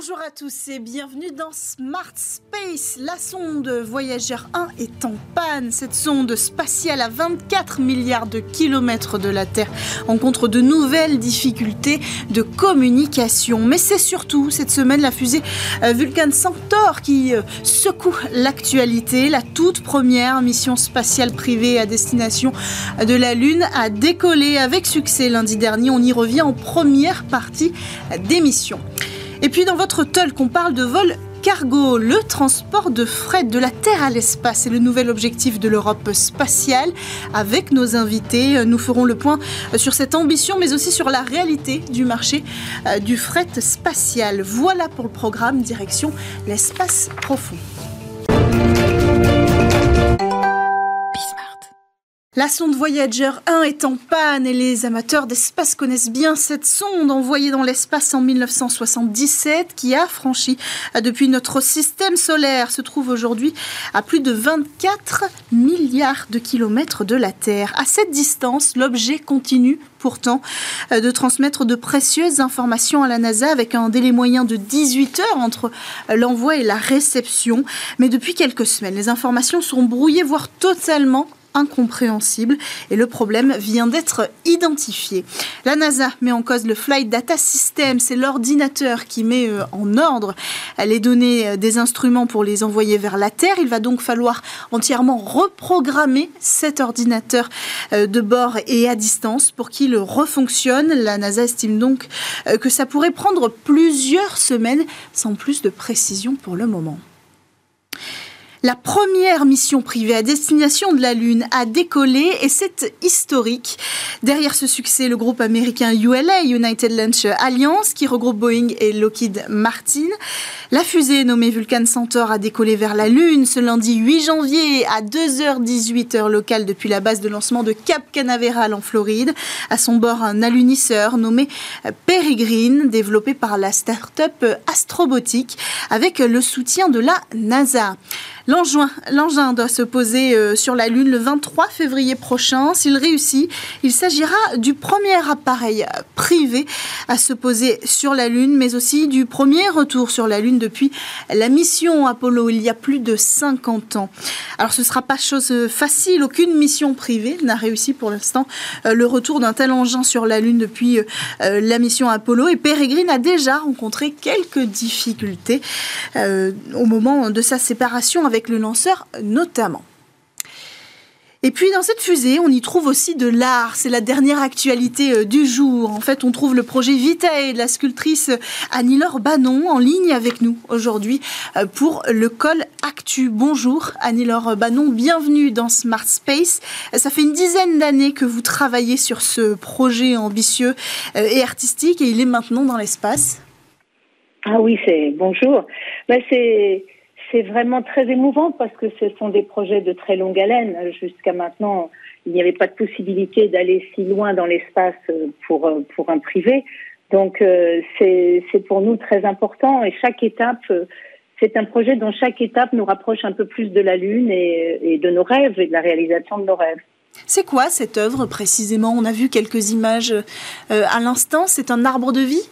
Bonjour à tous et bienvenue dans Smart Space. La sonde Voyageur 1 est en panne. Cette sonde spatiale à 24 milliards de kilomètres de la Terre rencontre de nouvelles difficultés de communication. Mais c'est surtout cette semaine la fusée euh, Vulcan Centaur qui euh, secoue l'actualité. La toute première mission spatiale privée à destination de la Lune a décollé avec succès lundi dernier. On y revient en première partie d'émission. Et puis dans votre talk, on parle de vol cargo, le transport de fret de la Terre à l'espace est le nouvel objectif de l'Europe spatiale. Avec nos invités, nous ferons le point sur cette ambition, mais aussi sur la réalité du marché euh, du fret spatial. Voilà pour le programme Direction l'espace profond. La sonde Voyager 1 est en panne et les amateurs d'espace connaissent bien cette sonde envoyée dans l'espace en 1977 qui a franchi euh, depuis notre système solaire, se trouve aujourd'hui à plus de 24 milliards de kilomètres de la Terre. À cette distance, l'objet continue pourtant euh, de transmettre de précieuses informations à la NASA avec un délai moyen de 18 heures entre euh, l'envoi et la réception. Mais depuis quelques semaines, les informations sont brouillées, voire totalement incompréhensible et le problème vient d'être identifié. La NASA met en cause le Flight Data System, c'est l'ordinateur qui met euh, en ordre les données euh, des instruments pour les envoyer vers la Terre. Il va donc falloir entièrement reprogrammer cet ordinateur euh, de bord et à distance pour qu'il refonctionne. La NASA estime donc que ça pourrait prendre plusieurs semaines sans plus de précision pour le moment. La première mission privée à destination de la Lune a décollé et c'est historique. Derrière ce succès, le groupe américain ULA, United Launch Alliance, qui regroupe Boeing et Lockheed Martin. La fusée nommée Vulcan Centaur a décollé vers la Lune ce lundi 8 janvier à 2h18 heure locale depuis la base de lancement de Cap Canaveral en Floride. À son bord, un alunisseur nommé Peregrine, développé par la start-up Astrobotic avec le soutien de la NASA. L'engin doit se poser euh, sur la Lune le 23 février prochain. S'il réussit, il s'agira du premier appareil privé à se poser sur la Lune, mais aussi du premier retour sur la Lune depuis la mission Apollo il y a plus de 50 ans. Alors ce ne sera pas chose facile, aucune mission privée n'a réussi pour l'instant euh, le retour d'un tel engin sur la Lune depuis euh, la mission Apollo et Peregrine a déjà rencontré quelques difficultés au moment de sa séparation avec le lanceur notamment. Et puis dans cette fusée, on y trouve aussi de l'art. C'est la dernière actualité euh, du jour. En fait, on trouve le projet Vitae de la sculptrice Annie-Laure Bannon en ligne avec nous aujourd'hui euh, pour le col Actu. Bonjour Annie-Laure bienvenue dans Smart Space. Ça fait une dizaine d'années que vous travaillez sur ce projet ambitieux euh, et artistique et il est maintenant dans l'espace. Ah oui, c'est bonjour. Ben, c'est c'est vraiment très émouvant parce que ce sont des projets de très longue haleine. Jusqu'à maintenant, il n'y avait pas de possibilité d'aller si loin dans l'espace pour, euh, pour un privé. Donc euh, c'est pour nous très important et chaque étape, c'est un projet dont chaque étape nous rapproche un peu plus de la Lune et, et de nos rêves et de la réalisation de nos rêves. C'est quoi cette œuvre précisément? On a vu quelques images euh, à l'instant. C'est un arbre de vie?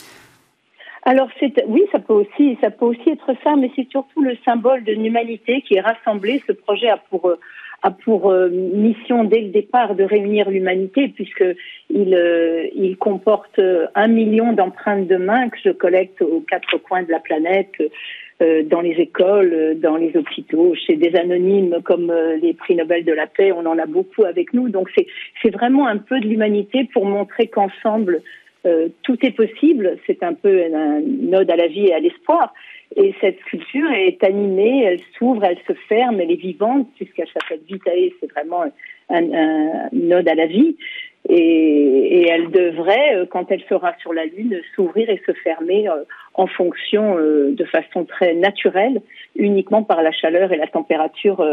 Alors oui, ça peut aussi, ça peut aussi être ça, mais c'est surtout le symbole de l'humanité qui est rassemblée. Ce projet a pour euh, a pour euh, mission dès le départ de réunir l'humanité, puisque il, euh, il comporte un million d'empreintes de mains que je collecte aux quatre coins de la planète, dans les écoles, dans les hôpitaux, chez des anonymes comme les prix Nobel de la paix. On en a beaucoup avec nous, donc c'est vraiment un peu de l'humanité pour montrer qu'ensemble euh, tout est possible. C'est un peu une ode à la vie et à l'espoir. Et cette sculpture est animée, elle s'ouvre, elle se ferme, elle est vivante, puisqu'elle s'appelle Vitae, c'est vraiment un, une ode à la vie. Et, elle devrait, euh, quand elle sera sur la Lune, s'ouvrir et se fermer euh, en fonction de façon très naturelle, uniquement par la chaleur et la température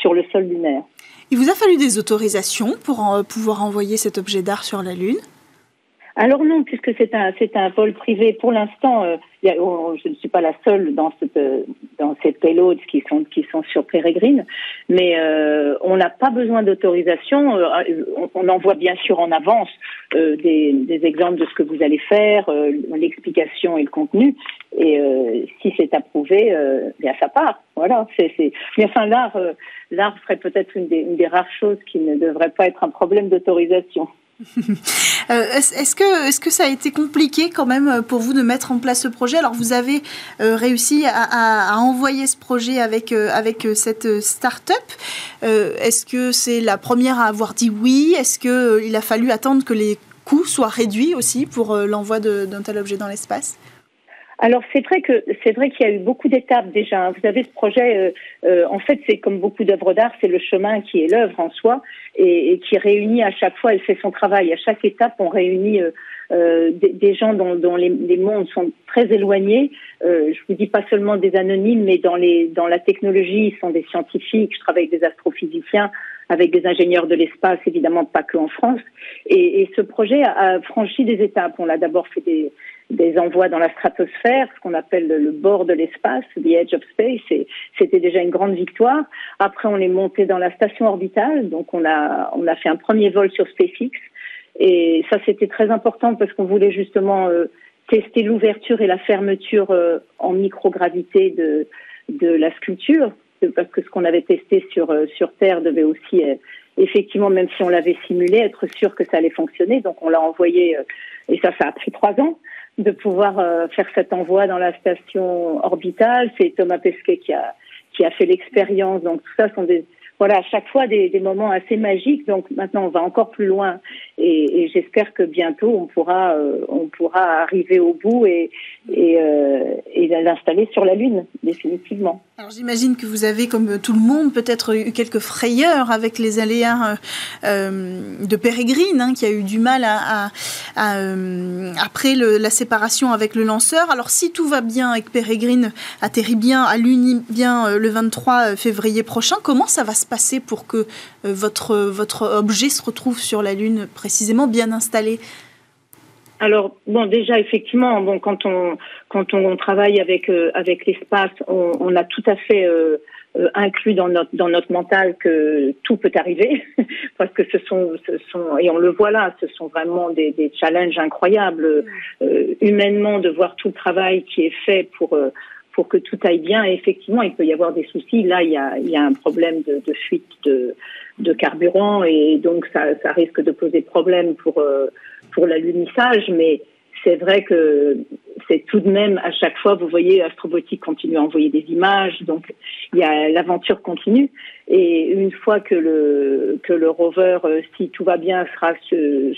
sur le sol lunaire. Il vous a fallu des autorisations pour pouvoir envoyer cet objet d'art sur la Lune? Alors non, puisque c'est un c'est un vol privé. Pour l'instant, euh, je ne suis pas la seule dans cette dans ces payloads qui sont qui sont sur Peregrine, mais euh, on n'a pas besoin d'autorisation. Euh, on, envoie bien sûr en avance euh, des, des, exemples de ce que vous allez faire, l'explication et le contenu. Et si c'est approuvé, bien ça part. Voilà. C'est. Mais enfin l'art l'art serait peut-être une des, une des rares choses qui ne devrait pas être un problème d'autorisation. Euh, est-ce que, est que ça a été compliqué quand même euh, pour vous de mettre en place ce projet? Alors vous avez euh, réussi à, envoyer ce projet avec, avec cette start-up. Est-ce que c'est la première à avoir dit oui? Est-ce qu'il a fallu attendre que les coûts soient réduits aussi pour l'envoi d'un tel objet dans l'espace? Alors c'est vrai que c'est vrai qu'il y a eu beaucoup d'étapes déjà. Vous avez ce projet, euh, euh, en fait c'est comme beaucoup d'œuvres d'art, c'est le chemin qui est l'œuvre en soi et, qui réunit à chaque fois, elle fait son travail. À chaque étape, on réunit euh, des, gens dont, dont les, les, mondes sont très éloignés. je vous dis pas seulement des anonymes, mais dans les dans la technologie, ils sont des scientifiques. Je travaille avec des astrophysiciens, avec des ingénieurs de l'espace, évidemment pas que en France. Et, et ce projet a, a franchi des étapes. On a d'abord fait des des envois dans la stratosphère, ce qu'on appelle le, bord de l'espace, the edge of space, et c'était déjà une grande victoire. Après, on est monté dans la station orbitale, donc on a on a fait un premier vol sur SpaceX, et ça c'était très important parce qu'on voulait justement euh, tester l'ouverture et la fermeture euh, en microgravité de de la sculpture, parce que ce qu'on avait testé sur euh, sur Terre devait aussi effectivement, même si on l'avait simulé, être sûr que ça allait fonctionner. Donc on l'a envoyé, et ça, ça a pris trois ans de pouvoir euh, faire cet envoi dans la station orbitale. C'est Thomas Pesquet qui a qui a fait l'expérience. Donc tout ça sont des voilà à chaque fois des, moments assez magiques. Donc maintenant on va encore plus loin et, et j'espère que bientôt on pourra euh, on pourra arriver au bout et et, euh, et l'installer sur la lune définitivement. Alors j'imagine que vous avez, comme tout le monde, peut-être eu quelques frayeurs avec les aléas euh, de Pérégrine, hein, qui a eu du mal à, à, après la séparation avec le lanceur. Alors si tout va bien avec Pérégrine, atterrit bien, allume bien euh, le 23 février prochain, comment ça va se pour que votre, votre objet se retrouve sur la Lune précisément bien installé? Alors bon, déjà effectivement, bon quand on quand on travaille avec euh, avec l'espace, on, a tout à fait euh, euh, inclus dans notre dans notre mental que tout peut arriver parce que ce sont ce sont et on le voit là, ce sont vraiment des, des challenges incroyables humainement de voir tout le travail qui est fait pour pour que tout aille bien. Effectivement, il peut y avoir des soucis. Là, il y a, il y a un problème de, de fuite de, de carburant et donc ça, ça risque de poser problème pour pour l'alunissage, mais c'est vrai que c'est tout de même à chaque fois, vous voyez, Astrobotique continue à envoyer des images, donc il y a l'aventure continue. Et une fois que le que le rover, euh, si tout va bien, sera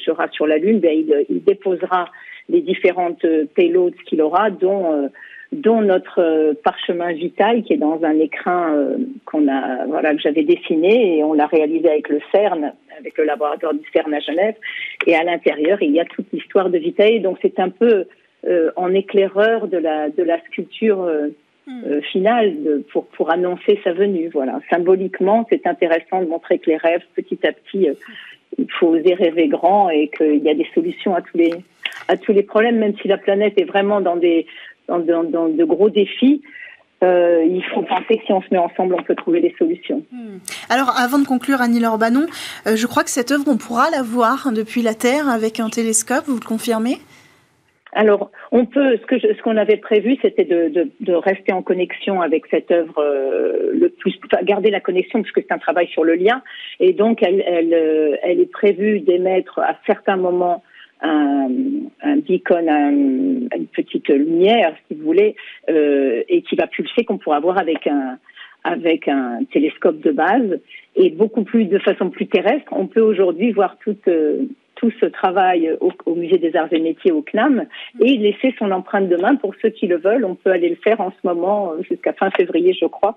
sera sur la Lune, ben il, il déposera les différentes payloads qu'il aura, dont euh, dont notre euh, parchemin vital qui est dans un écrin euh, qu'on a voilà que j'avais dessiné et on l'a réalisé avec le CERN avec le laboratoire du CERN à Genève. Et à l'intérieur il y a toute l'histoire de Vitae. Donc c'est un peu euh, en éclaireur de la de la sculpture hmm. finale de, pour pour annoncer sa venue voilà. Symboliquement c'est intéressant de montrer que les rêves petit à petit il faut oser rêver grand et qu'il y a des solutions à tous les à tous les problèmes même si la planète est vraiment dans des dans, dans, de gros défis. Euh, il faut penser que si on se met ensemble, on peut trouver des solutions. Hmm. Alors, avant de conclure, Annie Lorbanon, euh, je crois que cette œuvre, on pourra la voir depuis la Terre avec un télescope, vous le confirmez? Alors, on peut. Ce que ce qu'on avait prévu, c'était de, de, de, rester en connexion avec cette œuvre euh, le plus, garder la connexion parce que c'est un travail sur le lien, et donc elle, elle, elle est prévue d'émettre à certains moments un, un beacon, une petite lumière, si vous voulez, euh, et qui va pulser qu'on pourra voir avec un avec un télescope de base et beaucoup plus de façon plus terrestre. On peut aujourd'hui voir tout euh, tout ce travail au, au, musée des Arts et Métiers au CNAM et laisser son empreinte de main pour ceux qui le veulent. On peut aller le faire en ce moment jusqu'à fin février, je crois,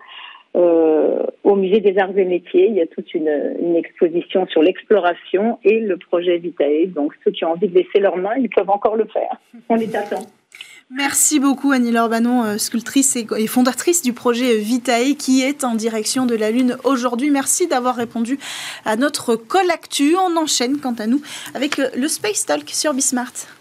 euh, au musée des arts et métiers. Il y a toute une, une exposition sur l'exploration et le projet Vitae. Donc ceux qui ont envie de laisser leurs mains, ils peuvent encore le faire. On les attend. Merci beaucoup Annie-Laure Bannon, sculptrice et fondatrice du projet Vitae qui est en direction de la Lune aujourd'hui. Merci d'avoir répondu à notre call actu. On enchaîne quant à nous avec le Space Talk sur Bismart.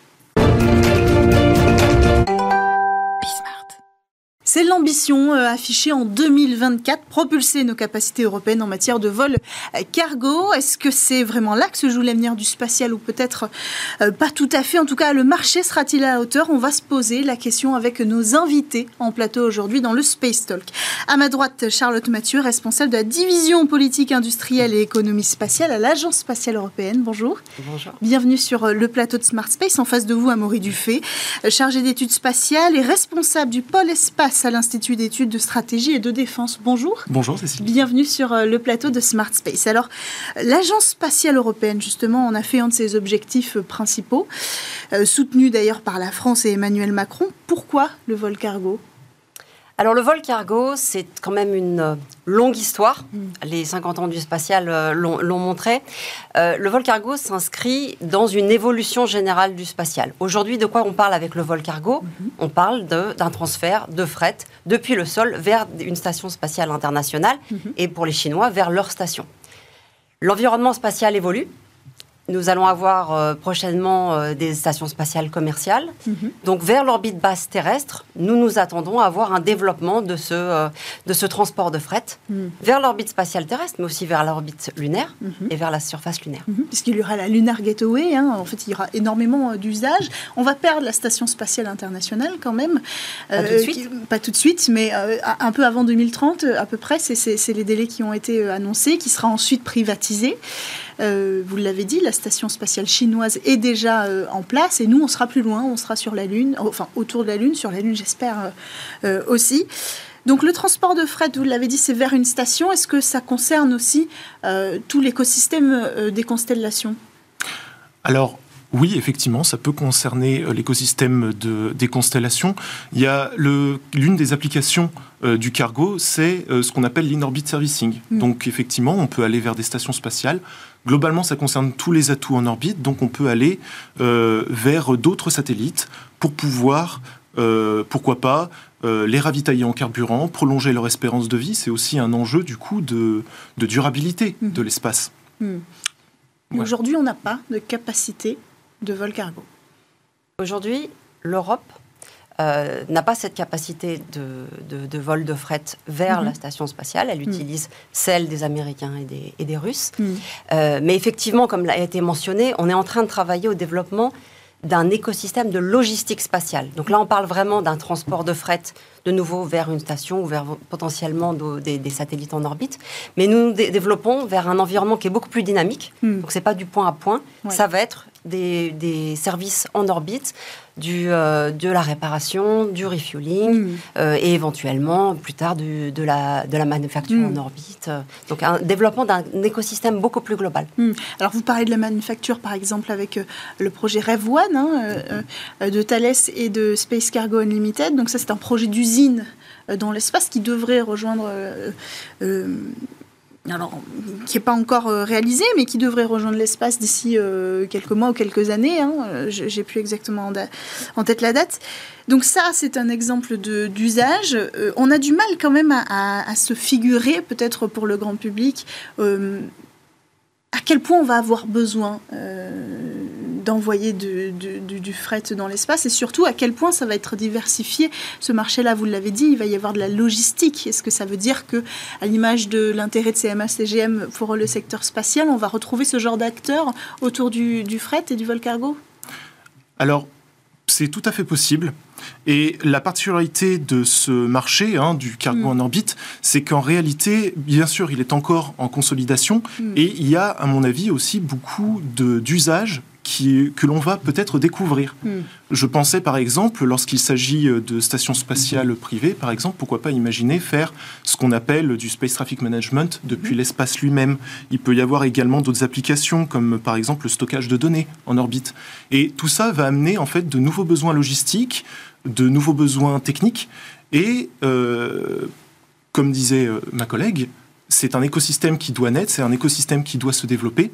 C'est l'ambition euh, affichée en 2024, propulser nos capacités européennes en matière de vol euh, cargo. Est-ce que c'est vraiment là que se joue l'avenir du spatial ou peut-être euh, pas tout à fait? En tout cas, le marché sera-t-il à la hauteur? On va se poser la question avec nos invités en plateau aujourd'hui dans le Space Talk. À ma droite, Charlotte Mathieu, responsable de la division politique industrielle et économie spatiale à l'Agence spatiale européenne. Bonjour. Bonjour. Bienvenue sur le plateau de Smart Space. En face de vous, Amaury Dufay, chargé d'études spatiales et responsable du pôle espace à l'Institut d'études de stratégie et de défense. Bonjour. Bonjour Cécile. Bienvenue sur euh, le plateau de Smart Space. Alors, l'Agence spatiale européenne, justement, en a fait un de ses objectifs euh, principaux, euh, soutenu d'ailleurs par la France et Emmanuel Macron. Pourquoi le vol cargo? Alors le vol cargo, c'est quand même une euh, longue histoire. Mm. Les 50 ans du spatial euh, l'ont montré. Euh, le vol cargo s'inscrit dans une évolution générale du spatial. Aujourd'hui, de quoi on parle avec le vol cargo? Mm-hmm. On parle d'un transfert de fret depuis le sol vers une station spatiale internationale mm-hmm. et pour les Chinois vers leur station. L'environnement spatial évolue. Nous allons avoir euh, prochainement euh, des stations spatiales commerciales. Mhm. Donc vers l'orbite basse terrestre, nous nous attendons à avoir un développement de ce, euh, de ce transport de fret mhm. vers l'orbite spatiale terrestre, mais aussi vers l'orbite lunaire mhm. et vers la surface lunaire. Puisqu'il y aura la Lunar Gateway, hein. en fait il y aura énormément d'usages. On va perdre la station spatiale internationale quand même. Pas tout de suite. pas tout de suite, mais un peu avant 2030 à peu près, c'est les délais qui ont été annoncés, qui sera ensuite privatisé. Euh, vous l'avez dit, la station spatiale chinoise est déjà euh, en place et nous, on sera plus loin, on sera sur la Lune, enfin autour de la Lune, sur la Lune, j'espère euh, aussi. Donc le transport de fret, vous l'avez dit, c'est vers une station. Est-ce que ça concerne aussi tout l'écosystème des constellations? Alors, oui, effectivement, ça peut concerner l'écosystème de, des constellations. Il y a l'une des applications du cargo, c'est ce qu'on appelle l'in-orbit servicing. Mm. Donc, effectivement, on peut aller vers des stations spatiales Globalement, ça concerne tous les atouts en orbite, donc on peut aller euh, vers d'autres satellites pour pouvoir, euh, pourquoi pas, euh, les ravitailler en carburant, prolonger leur espérance de vie. C'est aussi un enjeu du coup de, durabilité mmh. de l'espace. Mmh. Aujourd'hui, on n'a pas de capacité de vol cargo. Aujourd'hui, l'Europe euh, n'a pas cette capacité de, vol de fret vers mhm. la station spatiale. Elle mhm. utilise celle des Américains et des, et des Russes. Mhm. Euh, mais effectivement, comme l'a été mentionné, on est en train de travailler au développement d'un écosystème de logistique spatiale. Donc là, on parle vraiment d'un transport de fret de nouveau vers une station ou vers potentiellement des, satellites en orbite. Mais nous nous développons vers un environnement qui est beaucoup plus dynamique. Donc c'est pas du point à point. Ça va être des, des services en orbite du, euh, de la réparation, du refueling mm. euh, et éventuellement plus tard de, la, de la manufacture mm. en orbite. Donc un développement d'un écosystème beaucoup plus global. Mm. Alors vous parlez de la manufacture par exemple avec euh, le projet Rev One hein, de Thales et de Space Cargo Unlimited. Donc ça c'est un projet d'usine dans l'espace qui devrait rejoindre alors, qui n'est pas encore euh, réalisé, mais qui devrait rejoindre l'espace d'ici euh, quelques mois ou quelques années. Hein. Euh, j'ai plus exactement en, tête la date. Donc ça, c'est un exemple d'usage. on a du mal quand même à se figurer, peut-être pour le grand public, à quel point on va avoir besoin euh, d'envoyer du, fret dans l'espace et surtout à quel point ça va être diversifié. Ce marché-là, vous l'avez dit, il va y avoir de la logistique. Est-ce que ça veut dire que, à l'image de l'intérêt de CMA-CGM pour le secteur spatial, on va retrouver ce genre d'acteurs autour du, fret et du vol cargo? Alors, c'est tout à fait possible. Et la particularité de ce marché hein, du cargo mm. en orbite, c'est qu'en réalité, bien sûr, il est encore en consolidation mm. et il y a, à mon avis, aussi beaucoup d'usages que l'on va peut-être découvrir. Hmm. Je pensais par exemple, lorsqu'il s'agit euh, de stations spatiales privées, par exemple, pourquoi pas imaginer faire ce qu'on appelle du space traffic management depuis hmm. l'espace lui-même. Il peut y avoir également d'autres applications comme par exemple le stockage de données en orbite. Et tout ça va amener en fait de nouveaux besoins logistiques, de nouveaux besoins techniques et, euh, comme disait euh, ma collègue, c'est un écosystème qui doit naître, c'est un écosystème qui doit se développer.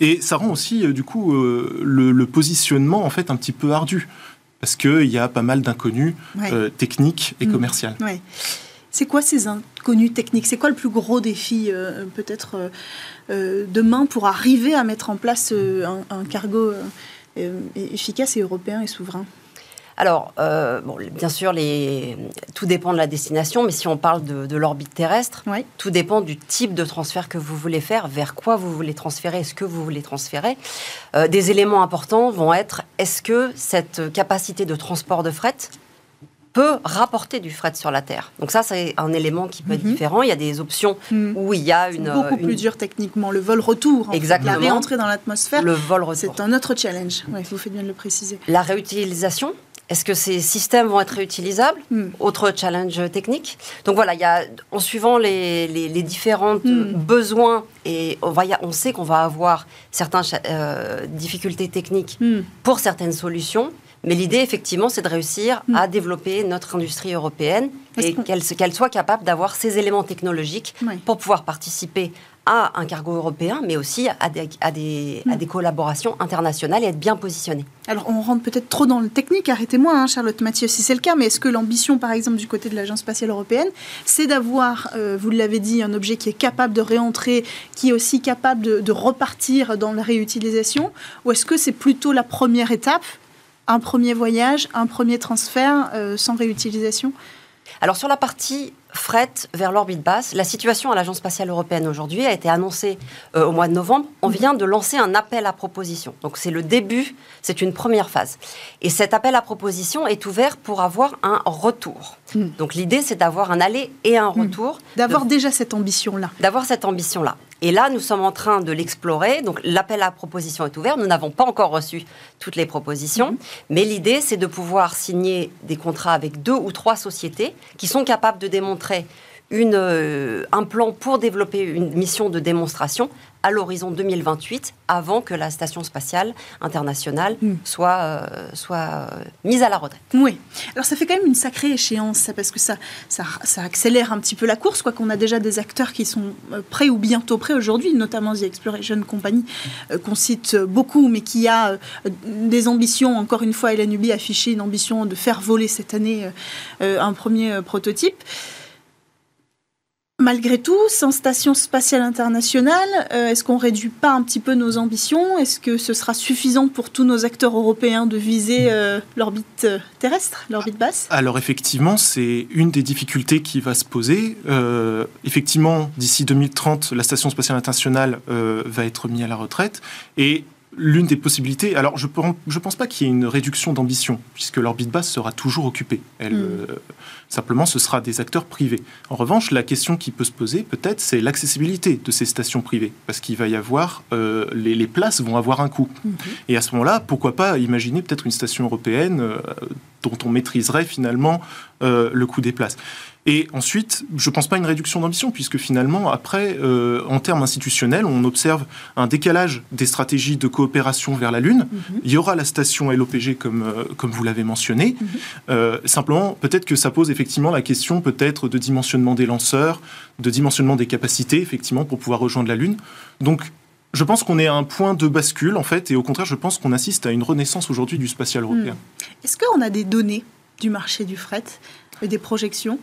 Et ça rend aussi, euh, du coup, euh, le, positionnement, en fait, un petit peu ardu. parce qu'il y a pas mal d'inconnus techniques et mmh. commerciales. C'est quoi ces inconnus techniques? C'est quoi le plus gros défi, peut-être, demain pour arriver à mettre en place un, cargo efficace et européen et souverain? Alors, euh, bon, bien sûr, les... tout dépend de la destination, mais si on parle de, l'orbite terrestre, tout dépend du type de transfert que vous voulez faire, vers quoi vous voulez transférer, ce que vous voulez transférer. Euh, des éléments importants vont être est-ce que cette capacité de transport de fret peut rapporter du fret sur la Terre? Donc ça, c'est un élément qui peut être mhm. différent. Il y a des options mhm. où il y a une... Beaucoup plus dur techniquement. Le vol-retour, Exactement. la réentrée dans l'atmosphère, le vol-retour. c'est un autre challenge. Ouais, vous faites bien de le préciser. La réutilisation, est-ce que ces systèmes vont être réutilisables hmm. Autre challenge technique. Donc voilà, il y a, en suivant les, les, différents hmm. besoins, et on, va, on sait qu'on va avoir certaines euh, difficultés techniques hmm. pour certaines solutions. Mais l'idée, effectivement, c'est de réussir à développer notre industrie européenne et qu'elle soit capable d'avoir ces éléments technologiques pour pouvoir participer à un cargo européen, mais aussi à des, à des, à des collaborations internationales et être bien positionné. Alors, on rentre peut-être trop dans le technique, arrêtez-moi, hein, Charlotte Mathieu, si c'est le cas, mais est-ce que l'ambition, par exemple, du côté de l'Agence spatiale européenne, c'est d'avoir, euh, vous l'avez dit, un objet qui est capable de réentrer, qui est aussi capable de, de repartir dans la réutilisation, ou est-ce que c'est plutôt la première étape, un premier voyage, un premier transfert euh, sans réutilisation? Alors sur la partie fret vers l'orbite basse, la situation à l'Agence spatiale européenne aujourd'hui a été annoncée euh, au mois de novembre. On mhm. vient de lancer un appel à proposition. Donc c'est le début, c'est une première phase. Et cet appel à proposition est ouvert pour avoir un retour. Mhm. Donc l'idée c'est d'avoir un aller et un mhm. retour. D'avoir déjà cette ambition-là. D'avoir cette ambition-là. Et là, nous sommes en train de l'explorer. Donc, l'appel à proposition est ouvert. Nous n'avons pas encore reçu toutes les propositions. Mhm. Mais l'idée, c'est de pouvoir signer des contrats avec deux ou trois sociétés qui sont capables de démontrer une, euh, un plan pour développer une mission de démonstration à l'horizon 2028, avant que la station spatiale internationale hmm. soit, euh, soit euh, mise à la retraite. Oui. Alors ça fait quand même une sacrée échéance, parce que ça, ça, accélère un petit peu la course, quoi qu'on a déjà des acteurs qui sont prêts ou bientôt prêts aujourd'hui, notamment The Exploration Company, qu'on cite beaucoup, mais qui a des ambitions, encore une fois, LNUB a affiché une ambition de faire voler cette année un premier prototype. Malgré tout, sans station spatiale internationale, euh, est-ce qu'on réduit pas un petit peu nos ambitions? Est-ce que ce sera suffisant pour tous nos acteurs européens de viser euh, l'orbite euh, terrestre, l'orbite basse? Alors effectivement, c'est une des difficultés qui va se poser. effectivement, d'ici 2030, la station spatiale internationale va être mise à la retraite. Et l'une des possibilités. Alors, je ne pense pas qu'il y ait une réduction d'ambition, puisque l'orbite basse sera toujours occupée. Elle, hmm. euh, simplement, ce sera des acteurs privés. En revanche, la question qui peut se poser, peut-être, c'est l'accessibilité de ces stations privées, parce qu'il va y avoir euh, les, places vont avoir un coût. Hmm. Et à ce moment-là, pourquoi pas imaginer peut-être une station européenne euh, dont on maîtriserait finalement le coût des places. Et ensuite, je ne pense pas à une réduction d'ambition, puisque finalement, après, euh, en termes institutionnels, on observe un décalage des stratégies de coopération vers la Lune. Mhm. Il y aura la station LOPG, comme, euh, comme vous l'avez mentionné. Mhm. Euh, simplement, peut-être que ça pose effectivement la question peut-être de dimensionnement des lanceurs, de dimensionnement des capacités, effectivement, pour pouvoir rejoindre la Lune. Donc, je pense qu'on est à un point de bascule, en fait, et au contraire, je pense qu'on assiste à une renaissance aujourd'hui du spatial européen. Hmm. Est-ce qu'on a des données du marché du fret et des projections?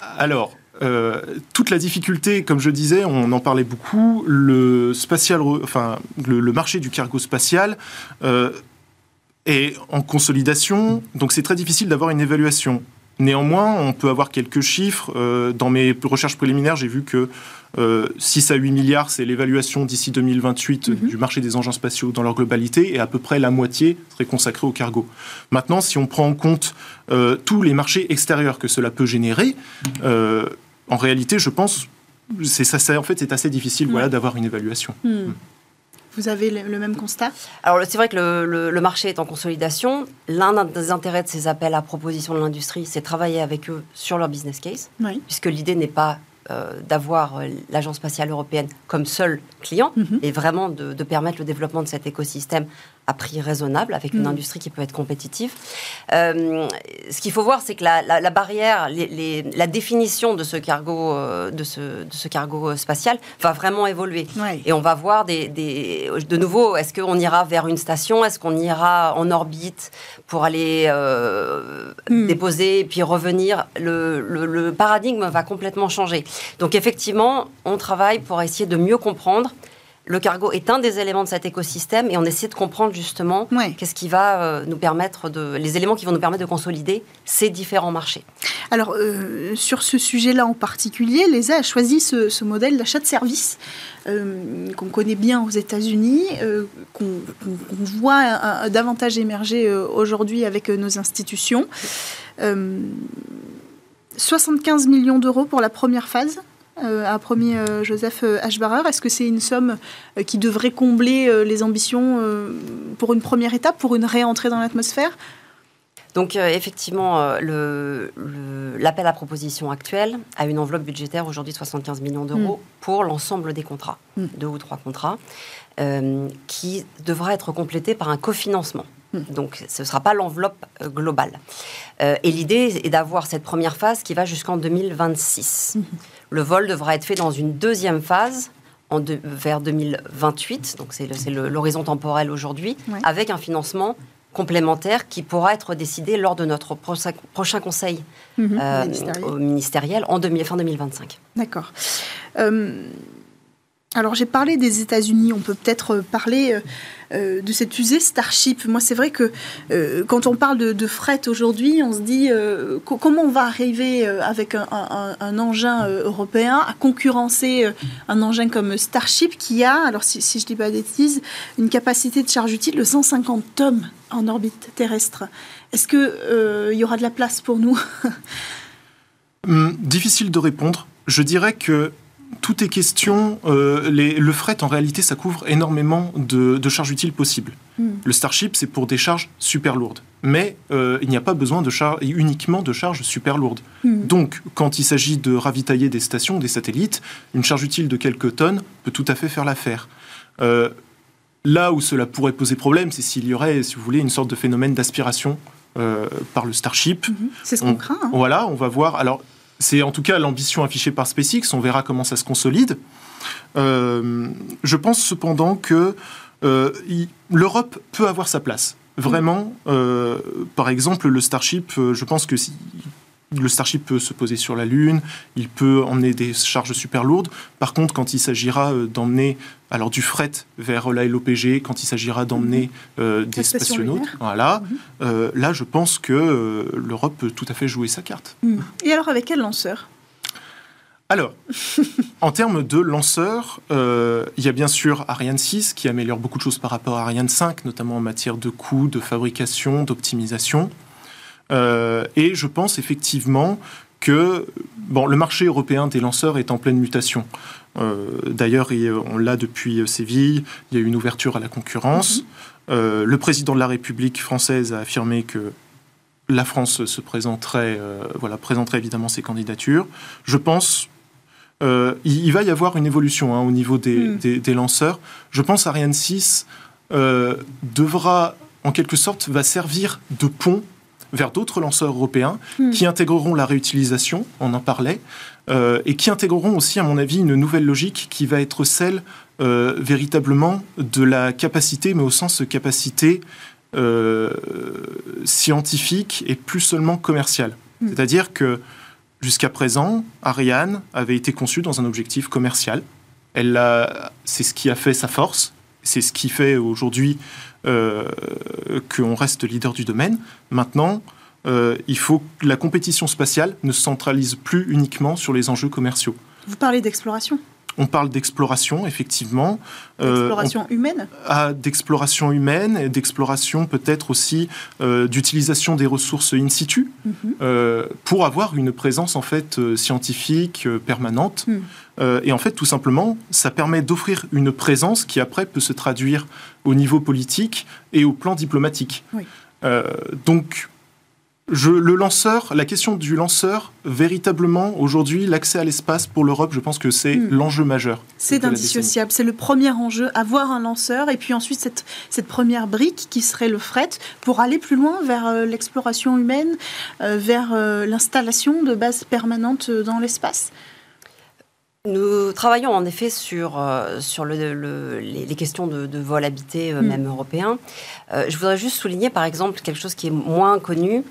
Alors, euh, toute la difficulté, comme je disais, on en parlait beaucoup, le, spatial, le, marché du cargo spatial euh, est en consolidation, donc c'est très difficile d'avoir une évaluation. Néanmoins, on peut avoir quelques chiffres. Euh, dans mes recherches préliminaires, j'ai vu que 6 à 8 milliards, c'est l'évaluation d'ici 2028 mhm. du marché des engins spatiaux dans leur globalité, et à peu près la moitié serait consacrée au cargo. Maintenant, si on prend en compte euh, tous les marchés extérieurs que cela peut générer, euh, en réalité, je pense, c'est ça, en fait, c'est assez difficile, voilà, d'avoir une évaluation. Hmm. Hmm. Vous avez le, même constat? Alors c'est vrai que le, marché est en consolidation. L'un des intérêts de ces appels à proposition de l'industrie, c'est travailler avec eux sur leur business case, puisque l'idée n'est pas euh, d'avoir euh, l'Agence spatiale européenne comme seul client, mhm. et vraiment de, permettre le développement de cet écosystème à prix raisonnable, avec une Mm. industrie qui peut être compétitive. Euh, ce qu'il faut voir, c'est que la, la- la barrière, les- les- la définition de ce cargo, euh, de ce, de ce cargo euh, spatial va vraiment évoluer. Ouais. Et on va voir des, des- de nouveau, est-ce qu'on ira vers une station, est-ce qu'on ira en orbite pour aller euh, Hmm. déposer puis revenir? Le, le- le paradigme va complètement changer. Donc effectivement, on travaille pour essayer de mieux comprendre. Le cargo est un des éléments de cet écosystème et on essaie de comprendre justement Ouais. qu'est-ce qui va euh, nous permettre de, les éléments qui vont nous permettre de consolider ces différents marchés. Alors, euh, sur ce sujet-là en particulier, l'ESA a choisi ce, ce modèle d'achat de services euh, qu'on connaît bien aux États-Unis, euh, qu'on voit davantage émerger aujourd'hui avec nos institutions. Euh, 75 millions d'euros pour la première phase. Euh, a promis euh, Joseph euh, Ashbarer. Est-ce que c'est une somme euh, qui devrait combler euh, les ambitions euh, pour une première étape, pour une réentrée dans l'atmosphère? Donc euh, effectivement, euh, l'appel à proposition actuel a une enveloppe budgétaire aujourd'hui de 75 millions d'euros pour l'ensemble des contrats, Mm. deux ou trois contrats, euh, qui devra être complété par un cofinancement. Mm. Donc ce ne sera pas l'enveloppe euh, globale. Euh, et l'idée est d'avoir cette première phase qui va jusqu'en 2026. Le vol devra être fait dans une deuxième phase en de- vers 2028, donc c'est l'horizon temporel aujourd'hui, Ouais. avec un financement complémentaire qui pourra être décidé lors de notre prochain, conseil Mhm. euh, Ministériel. en demi- fin 2025. D'accord. Euh, alors j'ai parlé des États-Unis, on peut peut-être euh, parler euh, euh, de cette fusée Starship. Moi c'est vrai que euh, quand on parle de, fret aujourd'hui, on se dit euh, co- comment on va arriver avec un, engin européen à concurrencer un engin comme Starship qui a, alors si, je dis pas bêtises, une capacité de charge utile de 150 tonnes en orbite terrestre. Est-ce qu'il y aura de la place pour nous? Hum, difficile de répondre. Je dirais que tout est question. euh, les- le fret, en réalité, ça couvre énormément de, de charges utiles possibles. Hmm. Le Starship, c'est pour des charges super lourdes. Mais euh, il n'y a pas besoin de char- uniquement de charges super lourdes. Hmm. Donc, quand il s'agit de ravitailler des stations, des satellites, une charge utile de quelques tonnes peut tout à fait faire l'affaire. Euh, là où cela pourrait poser problème, c'est s'il y aurait, si vous voulez, une sorte de phénomène d'aspiration par le Starship. Mhm. C'est ce qu'on On- craint. hein. Voilà, on va voir. Alors, c'est en tout cas l'ambition affichée par SpaceX. On verra comment ça se consolide. Euh, je pense cependant que euh, l'Europe peut avoir sa place. Vraiment, euh, par exemple, le Starship, je pense que si, le Starship peut se poser sur la Lune, il peut emmener des charges super lourdes. Par contre, quand il s'agira euh, d'emmener alors du fret vers la LOPG, quand il s'agira d'emmener euh, des spationautes, voilà, Mhm. euh, là, je pense que euh, l'Europe peut tout à fait jouer sa carte. Hmm. Et alors avec quel lanceur? Alors, en termes de lanceurs, euh, il y a bien sûr Ariane 6 qui améliore beaucoup de choses par rapport à Ariane 5, notamment en matière de coûts, de fabrication, d'optimisation. Euh, et je pense effectivement que bon, le marché européen des lanceurs est en pleine mutation. Euh, D'ailleurs, on l'a depuis Séville, il y a eu une ouverture à la concurrence. Euh, le président de la République française a affirmé que la France se présenterait, euh, voilà, présenterait évidemment ses candidatures. Je pense il, il va y avoir une évolution hein, au niveau des, Mm. des- des lanceurs. Je pense Ariane 6 euh, devra, en quelque sorte, va servir de pont vers d'autres lanceurs européens Mm. qui intégreront la réutilisation, on en parlait, euh, et qui intégreront aussi, à mon avis, une nouvelle logique qui va être celle euh, véritablement de la capacité, mais au sens capacité euh, scientifique et plus seulement commerciale. Mm. C'est-à-dire que jusqu'à présent, Ariane avait été conçue dans un objectif commercial. Elle c'est ce qui a fait sa force, c'est ce qui fait aujourd'hui qu'on reste leader du domaine. Maintenant, euh, il faut que la compétition spatiale ne se centralise plus uniquement sur les enjeux commerciaux. Vous parlez d'exploration, On parle d'exploration, effectivement. Euh, d'exploration humaine? à d'exploration humaine et d'exploration peut-être aussi euh, d'utilisation des ressources in situ Mhm. euh, pour avoir une présence en fait scientifique permanente Mm. Euh, et en fait tout simplement ça permet d'offrir une présence qui après peut se traduire au niveau politique et au plan diplomatique Oui. Euh, le lanceur, la question du lanceur, véritablement, aujourd'hui, l'accès à l'espace pour l'Europe, je pense que c'est hmm. l'enjeu majeur. C'est indissociable. C'est le premier enjeu, avoir un lanceur, et puis ensuite cette, cette première brique qui serait le fret, pour aller plus loin vers euh, l'exploration humaine, euh, vers euh, l'installation de bases permanentes dans l'espace. Nous travaillons en effet sur, sur le, les, questions de, vol habité, hmm. même européen. je voudrais juste souligner, par exemple, quelque chose qui est moins connu.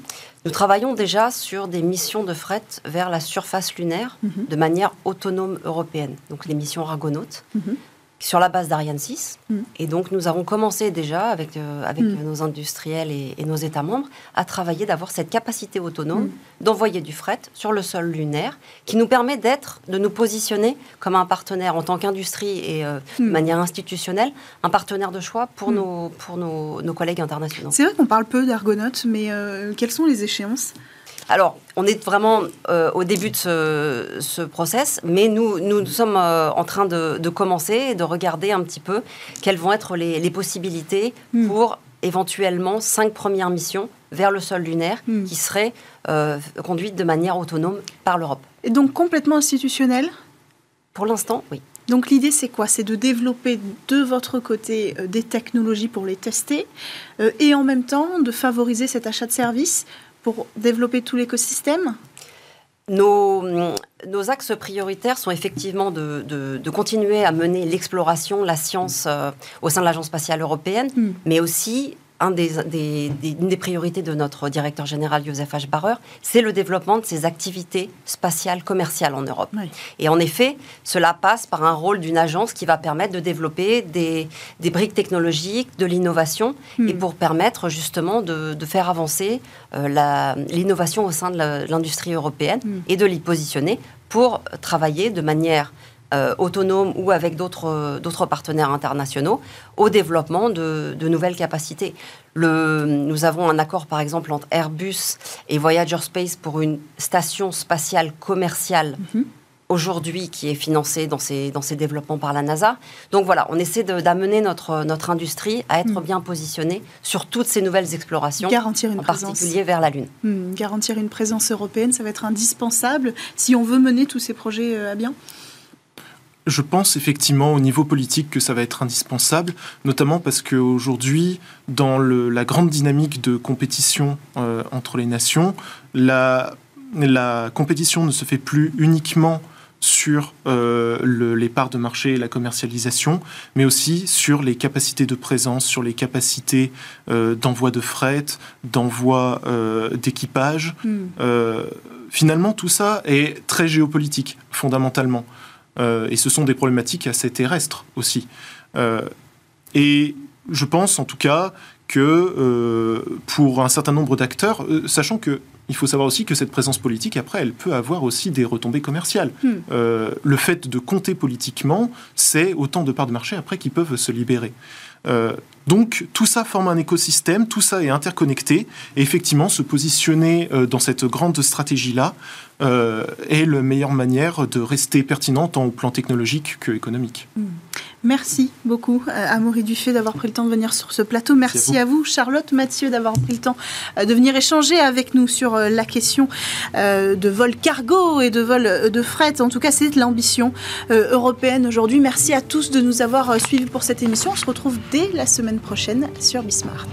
Nous travaillons déjà sur des missions de fret vers la surface lunaire mhm. de manière autonome européenne, donc les missions Argonaut. Mhm sur la base d'Ariane 6. Mm. Et donc, nous avons commencé déjà avec, euh, avec mm. nos industriels et, nos États membres à travailler, d'avoir cette capacité autonome mm. d'envoyer du fret sur le sol lunaire qui nous permet d'être, de nous positionner comme un partenaire en tant qu'industrie et euh, de manière institutionnelle, un partenaire de choix pour, nos, pour nos, nos collègues internationaux. C'est vrai qu'on parle peu d'Argonautes, mais euh, quelles sont les échéances? Alors, on est vraiment euh, au début de ce, process, mais nous, nous, sommes euh, en train de, commencer et de regarder un petit peu quelles vont être les, possibilités hmm. pour éventuellement cinq premières missions vers le sol lunaire hmm. qui seraient euh, conduites de manière autonome par l'Europe. Et donc complètement institutionnel? Pour l'instant, oui. Donc l'idée c'est quoi? C'est de développer de votre côté des technologies pour les tester et en même temps de favoriser cet achat de services pour développer tout l'écosystème nos, nos, axes prioritaires sont effectivement de, de, continuer à mener l'exploration, la science euh, au sein de l'Agence spatiale européenne, hmm. mais aussi un des, une des priorités de notre directeur général, Joseph H. Barrer, c'est le développement de ces activités spatiales commerciales en Europe. Et en effet, cela passe par un rôle d'une agence qui va permettre de développer des, briques technologiques, de l'innovation, hmm. et pour permettre justement de, faire avancer euh, l'innovation au sein de l'industrie européenne hmm. et de l'y positionner pour travailler de manière euh, autonome ou avec d'autres partenaires internationaux au développement de, nouvelles capacités. Le, nous avons un accord par exemple entre Airbus et Voyager Space pour une station spatiale commerciale. Mhm. aujourd'hui qui est financée dans ces, dans ces développements par la NASA. Donc voilà, on essaie d'amener notre, notre industrie à être mhm. bien positionnée sur toutes ces nouvelles explorations, garantir une en particulier vers la Lune. Hmm, garantir une présence européenne, ça va être indispensable si on veut mener tous ces projets euh, à bien? Je pense effectivement au niveau politique que ça va être indispensable, notamment parce qu'aujourd'hui, dans la grande dynamique de compétition euh, entre les nations, la, compétition ne se fait plus uniquement sur euh, les parts de marché et la commercialisation, mais aussi sur les capacités de présence, sur les capacités euh, d'envoi de fret, d'envoi d'équipage. Hmm. finalement, tout ça est très géopolitique, fondamentalement. Euh, et ce sont des problématiques assez terrestres aussi. Euh, et je pense en tout cas que euh, pour un certain nombre d'acteurs, sachant que il faut savoir aussi que cette présence politique, après, elle peut avoir aussi des retombées commerciales. Hmm. le fait de compter politiquement, c'est autant de parts de marché après qui peuvent se libérer. Donc tout ça forme un écosystème, tout ça est interconnecté, et effectivement se positionner dans cette grande stratégie-là euh, est la meilleure manière de rester pertinent tant au plan technologique que économique. Hmm. Merci beaucoup, euh, Amaury Dufay, d'avoir pris le temps de venir sur ce plateau. Merci, à, vous. Charlotte Mathieu, d'avoir pris le temps euh, de venir échanger avec nous sur la question de vol cargo et de vol de fret. En tout cas, c'est l'ambition européenne aujourd'hui. Merci à tous de nous avoir suivis pour cette émission. On se retrouve dès la semaine prochaine sur Bismart.